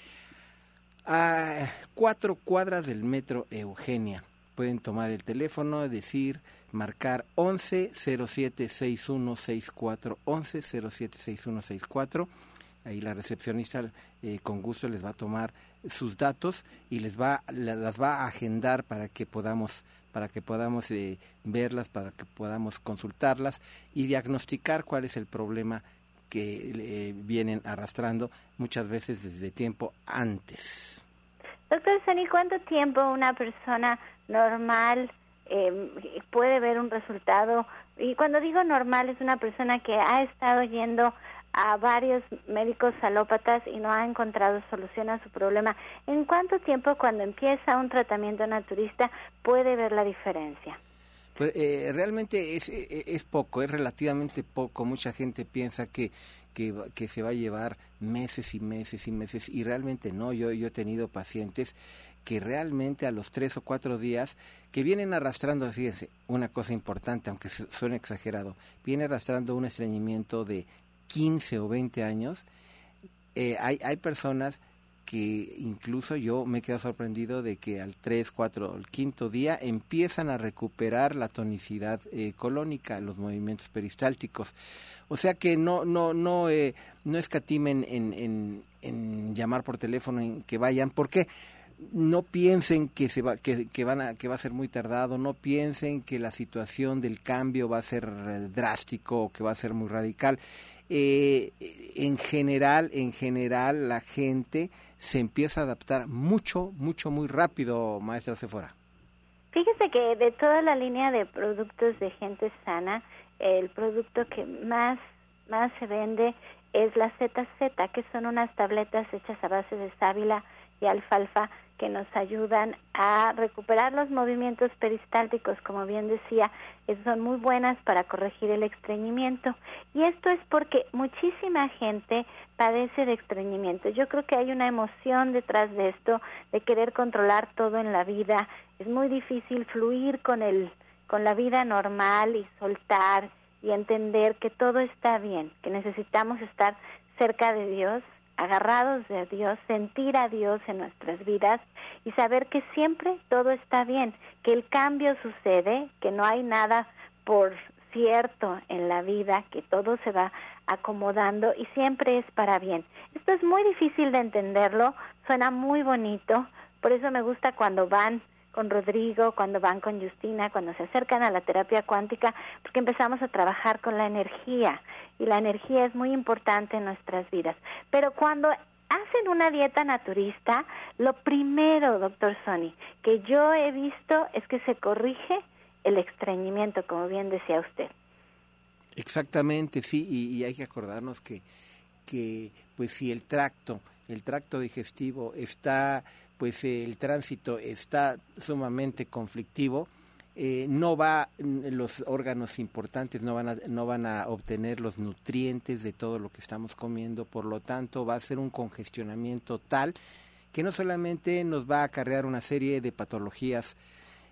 a cuatro cuadras del metro Eugenia pueden tomar el teléfono, decir, marcar 11 07 6164 11 07 6164 ahí la recepcionista eh, con gusto les va a tomar sus datos y les va las va a agendar para que podamos para que podamos eh, verlas para que podamos consultarlas y diagnosticar cuál es el problema que eh, vienen arrastrando muchas veces desde tiempo antes. Doctor Sani, ¿cuánto tiempo una persona normal, eh, puede ver un resultado. Y cuando digo normal, es una persona que ha estado yendo a varios médicos alópatas y no ha encontrado solución a su problema. ¿En cuánto tiempo cuando empieza un tratamiento naturista puede ver la diferencia? Pues, eh, realmente es, eh, es poco, es relativamente poco. Mucha gente piensa que, que, que, se va a llevar meses y meses y meses y realmente no. Yo, yo he tenido pacientes que realmente a los tres o cuatro días que vienen arrastrando, fíjense, una cosa importante, aunque suene exagerado, viene arrastrando un estreñimiento de 15 o 20 años, eh, hay, hay personas que incluso yo me quedo sorprendido de que al 3, 4, el quinto día empiezan a recuperar la tonicidad eh, colónica, los movimientos peristálticos. O sea que no no no eh, no escatimen en, en, en, llamar por teléfono, en que vayan. ¿Por qué? No piensen que se va que, van a que va a ser muy tardado no piensen que la situación del cambio va a ser eh, drástico o que va a ser muy radical. Eh, en general en general la gente se empieza a adaptar mucho mucho muy rápido maestra Sephora. Fíjese que de toda la línea de productos de gente sana el producto que más más se vende es la ZZ que son unas tabletas hechas a base de sábila y alfalfa que nos ayudan a recuperar los movimientos peristálticos, como bien decía, son muy buenas para corregir el estreñimiento. Y esto es porque muchísima gente padece de estreñimiento. Yo creo que hay una emoción detrás de esto, de querer controlar todo en la vida. Es muy difícil fluir con el con la vida normal y soltar y entender que todo está bien, que necesitamos estar cerca de Dios, agarrados de Dios, sentir a Dios en nuestras vidas y saber que siempre todo está bien, que el cambio sucede, que no hay nada por cierto en la vida, que todo se va acomodando y siempre es para bien. Esto es muy difícil de entenderlo, suena muy bonito, por eso me gusta cuando van con Rodrigo, cuando van con Justina, cuando se acercan a la terapia cuántica, porque empezamos a trabajar con la energía y la energía es muy importante en nuestras vidas. Pero cuando hacen una dieta naturista, lo primero, doctor Sony, que yo he visto es que se corrige el estreñimiento, como bien decía usted. Exactamente, sí, y, y hay que acordarnos que, que, pues si el tracto, el tracto digestivo está pues el tránsito está sumamente conflictivo, eh, no va, los órganos importantes no van, a, no van a obtener los nutrientes de todo lo que estamos comiendo, por lo tanto va a ser un congestionamiento tal que no solamente nos va a acarrear una serie de patologías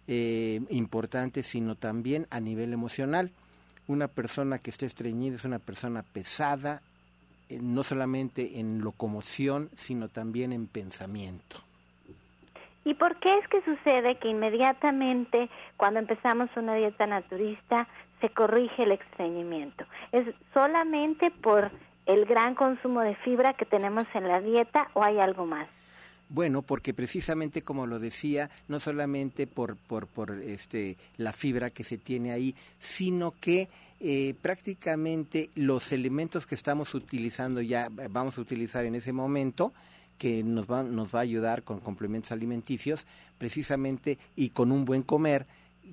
eh, importantes, sino también a nivel emocional. Una persona que esté estreñida es una persona pesada, eh, no solamente en locomoción, sino también en pensamiento. ¿Y por qué es que sucede que inmediatamente cuando empezamos una dieta naturista se corrige el estreñimiento? ¿Es solamente por el gran consumo de fibra que tenemos en la dieta o hay algo más? Bueno, porque precisamente como lo decía, no solamente por, por, por este, la fibra que se tiene ahí, sino que eh, prácticamente los elementos que estamos utilizando ya, vamos a utilizar en ese momento, que nos va, nos va a ayudar con complementos alimenticios, precisamente, y con un buen comer,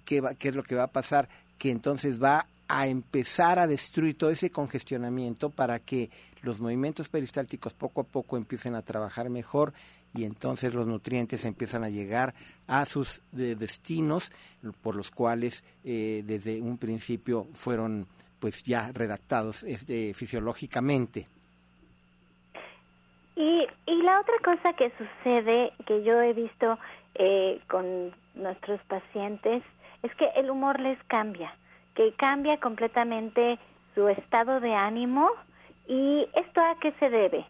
¿qué, va, ¿qué es lo que va a pasar? Que entonces va a empezar a destruir todo ese congestionamiento para que los movimientos peristálticos poco a poco empiecen a trabajar mejor y entonces los nutrientes empiezan a llegar a sus destinos por los cuales eh, desde un principio fueron pues ya redactados este, fisiológicamente. Y, y la otra cosa que sucede, que yo he visto eh, con nuestros pacientes, es que el humor les cambia, que cambia completamente su estado de ánimo. ¿Y esto a qué se debe?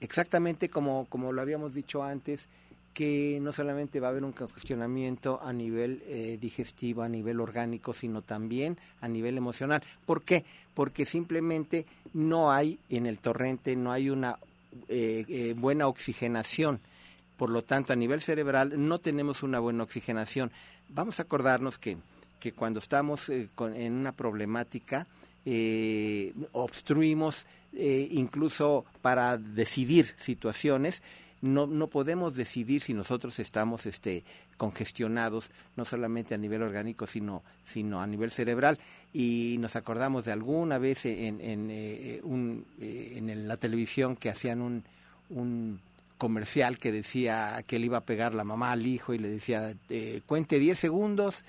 Exactamente como, como lo habíamos dicho antes, que no solamente va a haber un congestionamiento a nivel eh, digestivo, a nivel orgánico, sino también a nivel emocional. ¿Por qué? Porque simplemente no hay en el torrente, no hay una eh, eh, buena oxigenación. Por lo tanto, a nivel cerebral no tenemos una buena oxigenación. Vamos a acordarnos que, que cuando estamos eh, en una problemática, obstruimos incluso para decidir situaciones. No, no podemos decidir si nosotros estamos este, congestionados, no solamente a nivel orgánico, sino, sino a nivel cerebral. Y nos acordamos de alguna vez en, en, eh, un, eh, en la televisión que hacían un, un comercial que decía que le iba a pegar la mamá al hijo y le decía, eh, cuente 10 segundos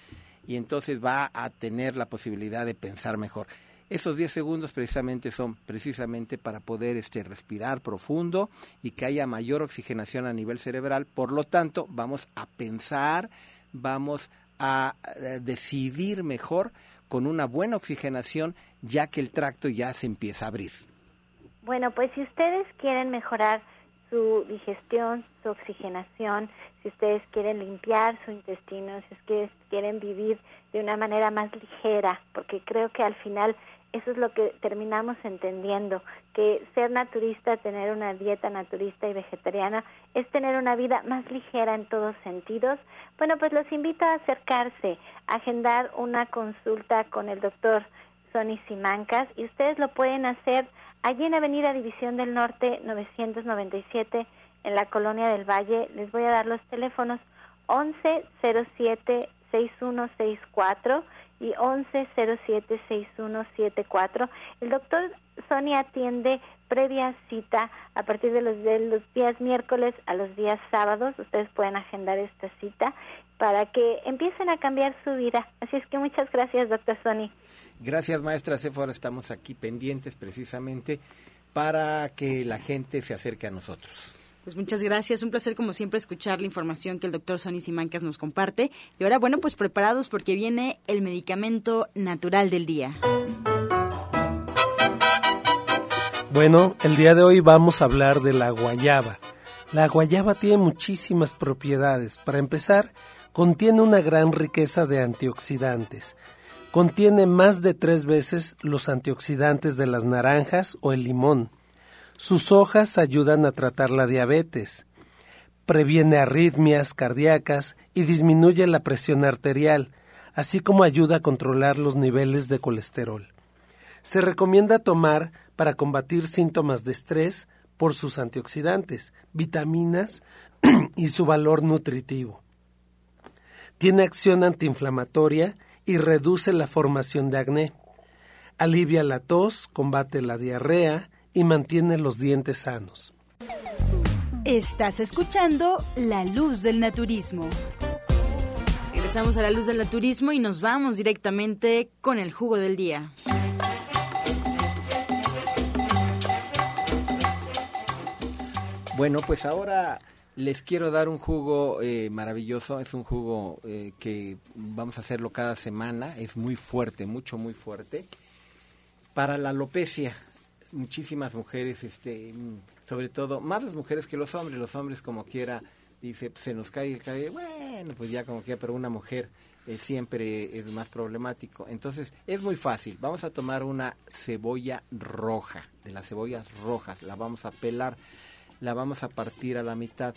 y entonces va a tener la posibilidad de pensar mejor. Esos 10 segundos precisamente son precisamente para poder este, respirar profundo y que haya mayor oxigenación a nivel cerebral. Por lo tanto, vamos a pensar, vamos a eh, decidir mejor con una buena oxigenación ya que el tracto ya se empieza a abrir. Bueno, pues si ustedes quieren mejorar su digestión, su oxigenación, si ustedes quieren limpiar su intestino, si ustedes quieren vivir de una manera más ligera, porque creo que al final eso es lo que terminamos entendiendo, que ser naturista, tener una dieta naturista y vegetariana es tener una vida más ligera en todos sentidos. Bueno, pues los invito a acercarse, a agendar una consulta con el doctor Sonny Simancas y ustedes lo pueden hacer allí en Avenida División del Norte 997 en la Colonia del Valle. Les voy a dar los teléfonos 1107 6164 y 1107-6174. El doctor Sonia atiende previa cita a partir de los, de los días miércoles a los días sábados. Ustedes pueden agendar esta cita para que empiecen a cambiar su vida. Así es que muchas gracias, doctor Sony. Gracias, maestra Sephora. Estamos aquí pendientes precisamente para que la gente se acerque a nosotros. Pues muchas gracias, un placer como siempre escuchar la información que el doctor Sonny Simancas nos comparte. Y ahora, bueno, pues preparados porque viene el medicamento natural del día. Bueno, el día de hoy vamos a hablar de la guayaba. La guayaba tiene muchísimas propiedades. Para empezar, contiene una gran riqueza de antioxidantes. Contiene más de tres veces los antioxidantes de las naranjas o el limón sus hojas ayudan a tratar la diabetes, previene arritmias cardíacas y disminuye la presión arterial, así como ayuda a controlar los niveles de colesterol. Se recomienda tomar para combatir síntomas de estrés por sus antioxidantes, vitaminas y su valor nutritivo. Tiene acción antiinflamatoria y reduce la formación de acné. Alivia la tos, combate la diarrea y mantiene los dientes sanos. Estás escuchando La Luz del Naturismo. Regresamos a La Luz del Naturismo y nos vamos directamente con el jugo del día. Bueno, pues ahora les quiero dar un jugo eh, maravilloso. Es un jugo eh, que vamos a hacerlo cada semana. Es muy fuerte, mucho, muy fuerte. Para la alopecia, muchísimas mujeres, este, sobre todo, más las mujeres que los hombres, los hombres como quiera, dice, pues, se nos cae el cabello, bueno, pues ya como quiera, pero una mujer eh, siempre es más problemático. Entonces, es muy fácil, vamos a tomar una cebolla roja, de las cebollas rojas, la vamos a pelar, la vamos a partir a la mitad.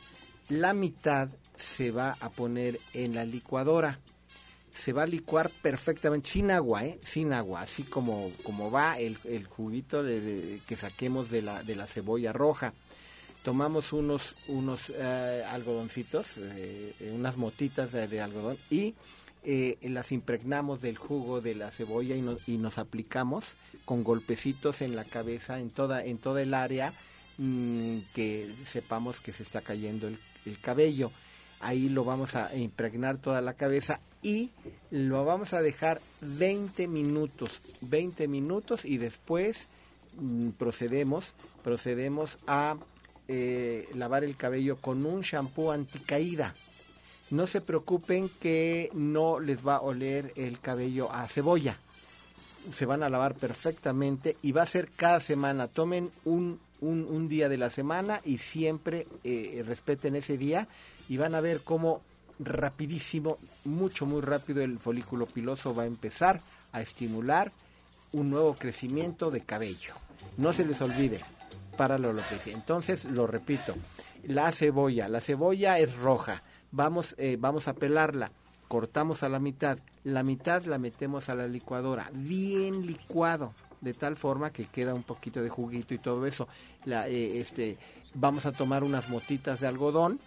La mitad se va a poner en la licuadora se va a licuar perfectamente, sin agua, ¿eh? Sin agua, así como, como va el, el juguito que saquemos de la, de la cebolla roja. Tomamos unos, unos eh, algodoncitos, eh, unas motitas de, algodón y eh, las impregnamos del jugo de la cebolla y, y, nos aplicamos con golpecitos en la cabeza, en toda, en toda el área mm, que sepamos que se está cayendo el cabello ahí lo vamos a impregnar toda la cabeza y lo vamos a dejar 20 minutos, 20 minutos y después mm, procedemos, procedemos a eh, lavar el cabello con un shampoo anticaída. No se preocupen que no les va a oler el cabello a cebolla. Se van a lavar perfectamente y va a ser cada semana. Tomen un, un, día de la semana y siempre eh, respeten ese día y van a ver cómo rapidísimo, mucho, muy rápido el folículo piloso va a empezar a estimular un nuevo crecimiento de cabello. No se les olvide para la alopecia. Entonces, lo repito, la cebolla, la cebolla es roja, vamos, eh, vamos a pelarla, cortamos a la mitad, la mitad la metemos a la licuadora, bien licuado, de tal forma que queda un poquito de juguito y todo eso. La, eh, este, vamos a tomar unas motitas de algodón,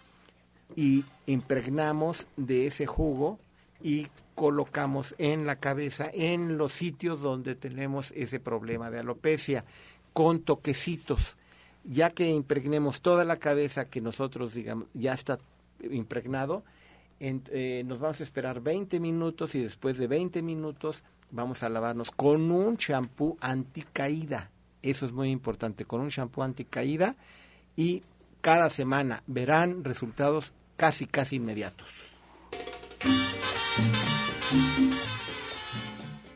y impregnamos de ese jugo y colocamos en la cabeza en los sitios donde tenemos ese problema de alopecia con toquecitos. Ya que impregnemos toda la cabeza que nosotros digamos ya está impregnado eh, nos vamos a esperar 20 minutos y después de 20 minutos vamos a lavarnos con un champú anticaída. Eso es muy importante con un champú anticaída y cada semana verán resultados casi, casi inmediatos.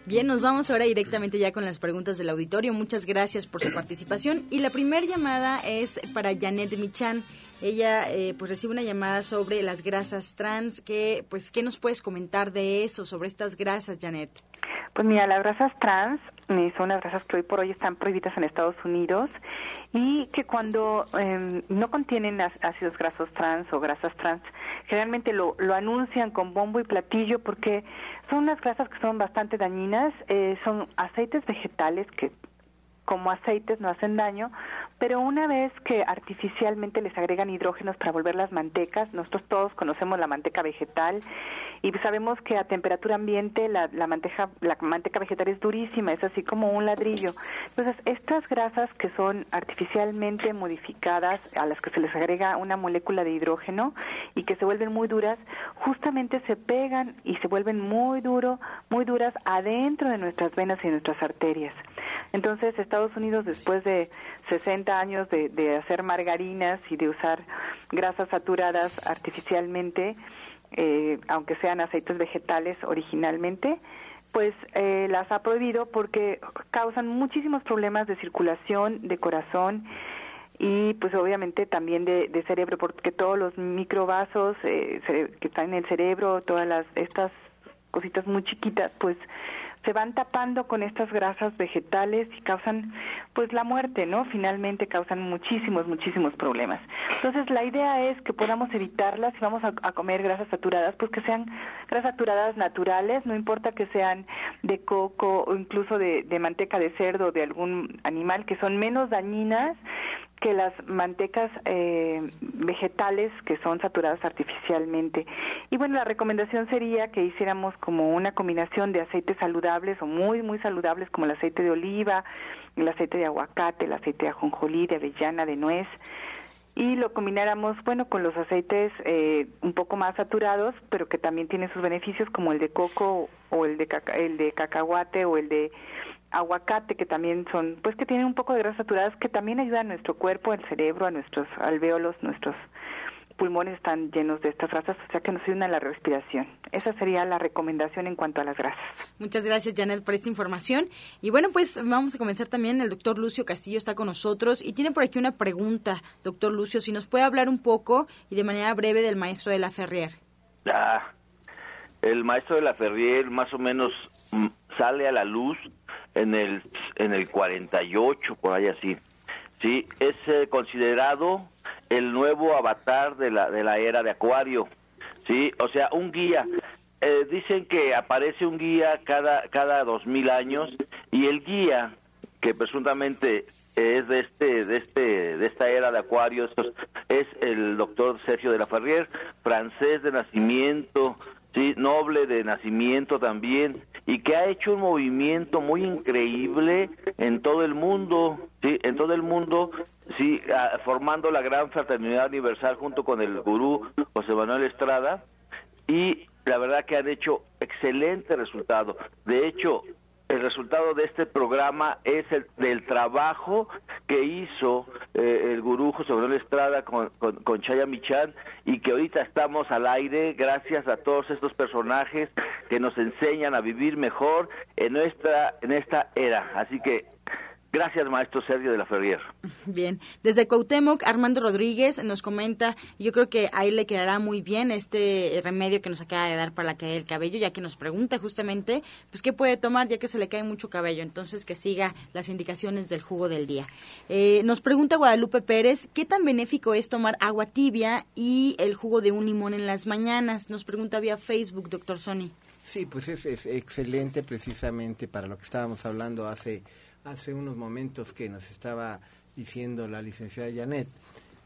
Bien, nos vamos ahora directamente ya con las preguntas del auditorio. Muchas gracias por su participación. Y la primera llamada es para Janet Michan. Ella eh, pues recibe una llamada sobre las grasas trans. Que, pues, ¿Qué nos puedes comentar de eso, sobre estas grasas, Janet? Pues mira, las grasas trans son unas grasas que hoy por hoy están prohibidas en Estados Unidos y que cuando em, no contienen ácidos grasos trans o grasas trans, generalmente lo, lo anuncian con bombo y platillo porque son unas grasas que son bastante dañinas, eh, son aceites vegetales que como aceites no hacen daño, pero una vez que artificialmente les agregan hidrógenos para volver las mantecas, nosotros todos conocemos la manteca vegetal y sabemos que a temperatura ambiente la, la, manteca, la manteca vegetal es durísima, es así como un ladrillo. Entonces, estas grasas que son artificialmente modificadas, a las que se les agrega una molécula de hidrógeno y que se vuelven muy duras, justamente se pegan y se vuelven muy duro, muy duras adentro de nuestras venas y nuestras arterias. Entonces, Estados Unidos, después de 60 años de, de hacer margarinas y de usar grasas saturadas artificialmente, eh, aunque sean aceites vegetales originalmente, pues eh, las ha prohibido porque causan muchísimos problemas de circulación, de corazón y pues obviamente también de, cerebro, porque todos los microvasos eh, que están en el cerebro, todas las estas cositas muy chiquitas, pues se van tapando con estas grasas vegetales y causan pues la muerte, ¿no? Finalmente causan muchísimos, muchísimos problemas. Entonces la idea es que podamos evitarlas si vamos a, comer grasas saturadas, pues que sean grasas saturadas naturales, no importa que sean de coco o incluso de, de manteca de cerdo o de algún animal, que son menos dañinas que las mantecas eh, vegetales que son saturadas artificialmente. Y bueno, la recomendación sería que hiciéramos como una combinación de aceites saludables o muy, muy saludables como el aceite de oliva, el aceite de aguacate, el aceite de ajonjolí, de avellana, de nuez, y lo combináramos, bueno, con los aceites eh, un poco más saturados, pero que también tienen sus beneficios como el de coco o el de, el de cacahuate o el de aguacate que también son, pues que tienen un poco de grasas saturadas que también ayudan a nuestro cuerpo, al cerebro, a nuestros alvéolos, nuestros pulmones están llenos de estas grasas, o sea que nos ayudan a la respiración. Esa sería la recomendación en cuanto a las grasas. Muchas gracias, Janet, por esta información. Y bueno, pues vamos a comenzar también. El doctor Lucio Castillo está con nosotros y tiene por aquí una pregunta, doctor Lucio, si nos puede hablar un poco y de manera breve del maestro de la Ferrier. Ah, el maestro de la Ferrier más o menos mm, sale a la luz en el en el 48 por ahí así. Sí es eh, considerado el nuevo avatar de la de la era de Acuario. Sí o sea un guía. Eh, dicen que aparece un guía cada cada dos mil años y el guía que presuntamente es de este de este de esta era de Acuario es el doctor Sergio de la Ferrier francés de nacimiento sí noble de nacimiento también y que ha hecho un movimiento muy increíble en todo el mundo, sí, en todo el mundo, sí, formando la gran fraternidad universal junto con el gurú José Manuel Estrada y la verdad que han hecho excelente resultado. De hecho, el resultado de este programa es el del trabajo que hizo eh, el gurú José Manuel Estrada con, con, Chaya Michan y que ahorita estamos al aire gracias a todos estos personajes que nos enseñan a vivir mejor en nuestra en esta era. Así que Gracias, maestro Sergio de la Ferrier. Bien, desde Cuauhtémoc, Armando Rodríguez nos comenta, yo creo que ahí le quedará muy bien este remedio que nos acaba de dar para la caída del cabello, ya que nos pregunta justamente, pues, ¿qué puede tomar ya que se le cae mucho cabello? Entonces, que siga las indicaciones del jugo del día. Eh, nos pregunta Guadalupe Pérez, ¿qué tan benéfico es tomar agua tibia y el jugo de un limón en las mañanas? Nos pregunta vía Facebook, doctor Sony. Sí, pues es, es excelente precisamente para lo que estábamos hablando hace hace unos momentos que nos estaba diciendo la licenciada Janet.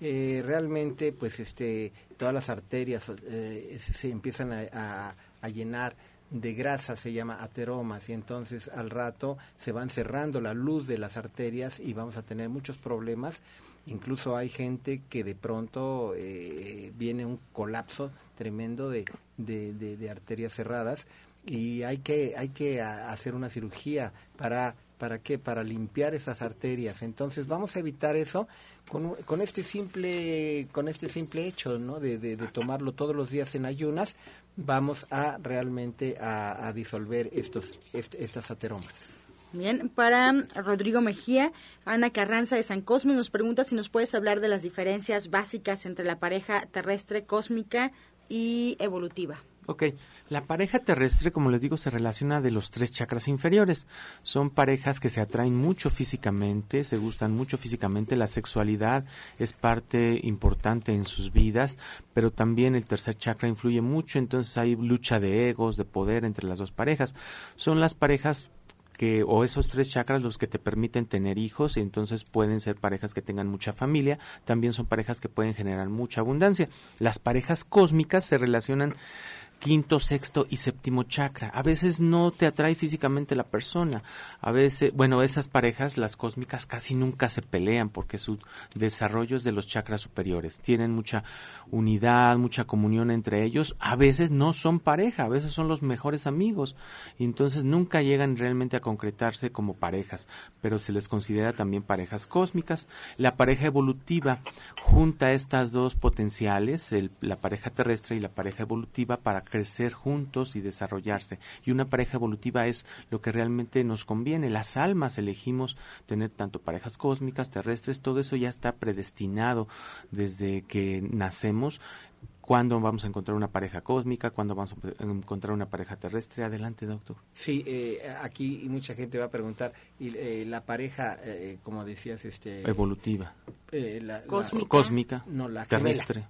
Eh, realmente, pues, este, todas las arterias eh, se empiezan a, llenar de grasa, se llama ateromas, y entonces al rato se van cerrando la luz de las arterias y vamos a tener muchos problemas. Incluso hay gente que de pronto eh, viene un colapso tremendo de, de, de arterias cerradas y hay que, hay que hacer una cirugía para ¿Para qué? Para limpiar esas arterias. Entonces vamos a evitar eso con, con este simple con este simple hecho, ¿no? De, de, tomarlo todos los días en ayunas, vamos a realmente a, disolver estos estas ateromas. Bien, para Rodrigo Mejía, Ana Carranza de San Cosme nos pregunta si nos puedes hablar de las diferencias básicas entre la pareja terrestre cósmica y evolutiva. Ok, la pareja terrestre, como les digo, se relaciona de los tres chakras inferiores. Son parejas que se atraen mucho físicamente, se gustan mucho físicamente, la sexualidad es parte importante en sus vidas, pero también el tercer chakra influye mucho, entonces hay lucha de egos, de poder entre las dos parejas. Son las parejas que o esos tres chakras los que te permiten tener hijos y entonces pueden ser parejas que tengan mucha familia, también son parejas que pueden generar mucha abundancia. Las parejas cósmicas se relacionan quinto, sexto y séptimo chakra. A veces no te atrae físicamente la persona. A veces, bueno, esas parejas, las cósmicas, casi nunca se pelean porque su desarrollo es de los chakras superiores. Tienen mucha unidad, mucha comunión entre ellos. A veces no son pareja, a veces son los mejores amigos. Y entonces nunca llegan realmente a concretarse como parejas, pero se les considera también parejas cósmicas. La pareja evolutiva junta estas dos potenciales, la pareja terrestre y la pareja evolutiva, para crecer juntos y desarrollarse. Y una pareja evolutiva es lo que realmente nos conviene. Las almas elegimos tener tanto parejas cósmicas, terrestres, todo eso ya está predestinado desde que nacemos cuándo vamos a encontrar una pareja cósmica, cuándo vamos a encontrar una pareja terrestre. Adelante, doctor. Sí, eh, aquí mucha gente va a preguntar, y eh, la pareja, eh, como decías, este evolutiva, la, cósmica, no la terrestre,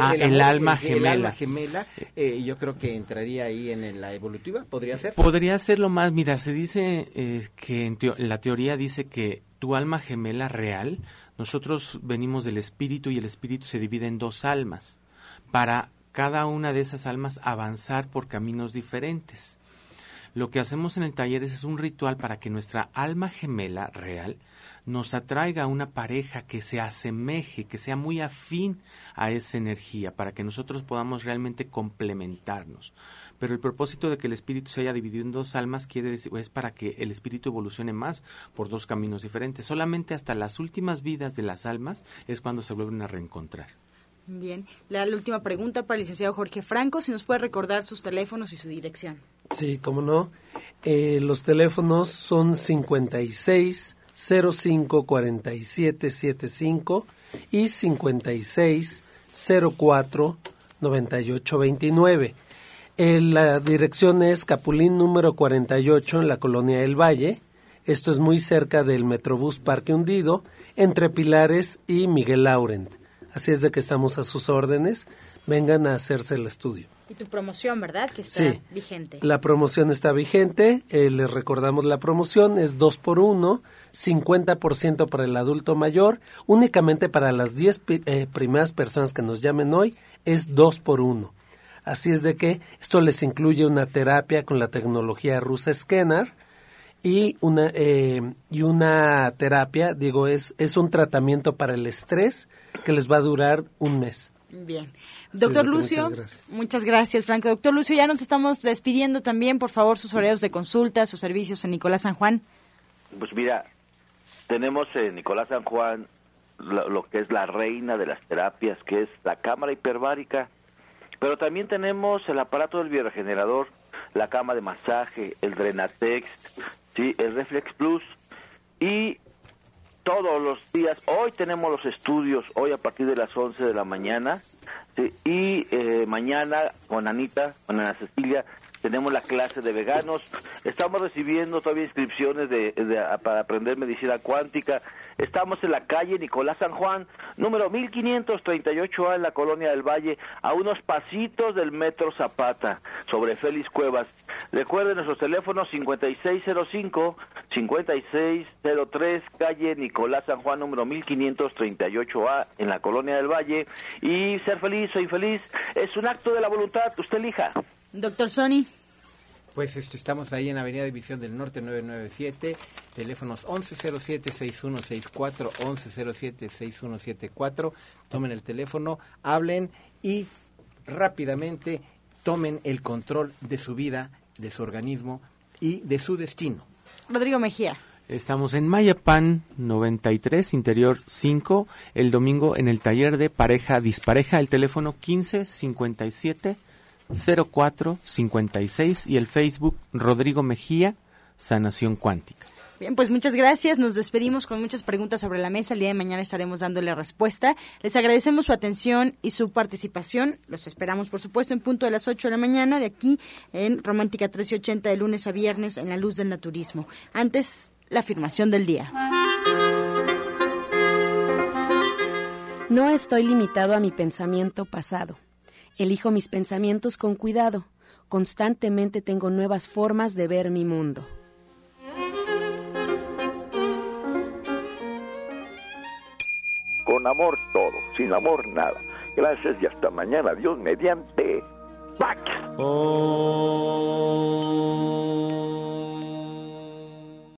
ah, el, alma gemela, el alma gemela, yo creo que entraría ahí en la evolutiva, podría ser. Podría ser lo más, mira, se dice que en la teoría dice que tu alma gemela real, nosotros venimos del espíritu y el espíritu se divide en dos almas para cada una de esas almas avanzar por caminos diferentes. Lo que hacemos en el taller es, un ritual para que nuestra alma gemela real nos atraiga a una pareja que se asemeje, que sea muy afín a esa energía, para que nosotros podamos realmente complementarnos. Pero el propósito de que el espíritu se haya dividido en dos almas quiere decir, es para que el espíritu evolucione más por dos caminos diferentes. Solamente hasta las últimas vidas de las almas es cuando se vuelven a reencontrar. Bien, la, última pregunta para el licenciado Jorge Franco, si nos puede recordar sus teléfonos y su dirección. Sí, cómo no. Eh, los teléfonos son 56 05 47 75 y 56 04 98 29. la dirección es Capulín número 48 en la colonia del Valle. Esto es muy cerca del Metrobús Parque Hundido, entre Pilares y Miguel Laurent. Así es de que estamos a sus órdenes. Vengan a hacerse el estudio. Y tu promoción, ¿verdad? Que está sí, vigente. La promoción está vigente. Eh, les recordamos la promoción. Es 2 por 1 50% para el adulto mayor. Únicamente para las 10 eh, primeras personas que nos llamen hoy es 2 por 1 Así es de que esto les incluye una terapia con la tecnología rusa Scanner y una, eh, y una terapia, digo, es, es un tratamiento para el estrés que les va a durar un mes. Bien. Doctor Lucio, muchas gracias. Franco. Doctor Lucio, ya nos estamos despidiendo también. Por favor, sus horarios de consulta, sus servicios en Nicolás San Juan. Pues mira, tenemos en Nicolás San Juan lo, que es la reina de las terapias, que es la cámara hiperbárica, pero también tenemos el aparato del bioregenerador, la cama de masaje, el Drenatex, ¿sí? el Reflex Plus y todos los días, hoy tenemos los estudios, hoy a partir de las 11 de la mañana, y eh, mañana con Anita, con Ana Cecilia, tenemos la clase de veganos, estamos recibiendo todavía inscripciones de, para aprender medicina cuántica, estamos en la calle Nicolás San Juan, número 1538A en la Colonia del Valle, a unos pasitos del Metro Zapata, sobre Félix Cuevas. Recuerden nuestros teléfonos 5605-5603, calle Nicolás San Juan, número 1538A en la Colonia del Valle, y ser feliz o infeliz es un acto de la voluntad, usted elija. Doctor Sony. Pues este, estamos ahí en Avenida División del Norte 997, teléfonos 1107-6164, 1107-6174. Tomen el teléfono, hablen y rápidamente tomen el control de su vida, de su organismo y de su destino. Rodrigo Mejía. Estamos en Mayapan 93, interior 5, el domingo en el taller de pareja dispareja, el teléfono 1557 0456 y el Facebook Rodrigo Mejía, Sanación Cuántica. Bien, pues muchas gracias. Nos despedimos con muchas preguntas sobre la mesa. El día de mañana estaremos dándole respuesta. Les agradecemos su atención y su participación. Los esperamos, por supuesto, en punto de las 8 de la mañana de aquí en Romántica 1380 de lunes a viernes en la luz del naturismo. Antes, la afirmación del día. No estoy limitado a mi pensamiento pasado. Elijo mis pensamientos con cuidado. Constantemente tengo nuevas formas de ver mi mundo. Con amor todo, sin amor nada. Gracias y hasta mañana. Dios mediante. Pax. Oh.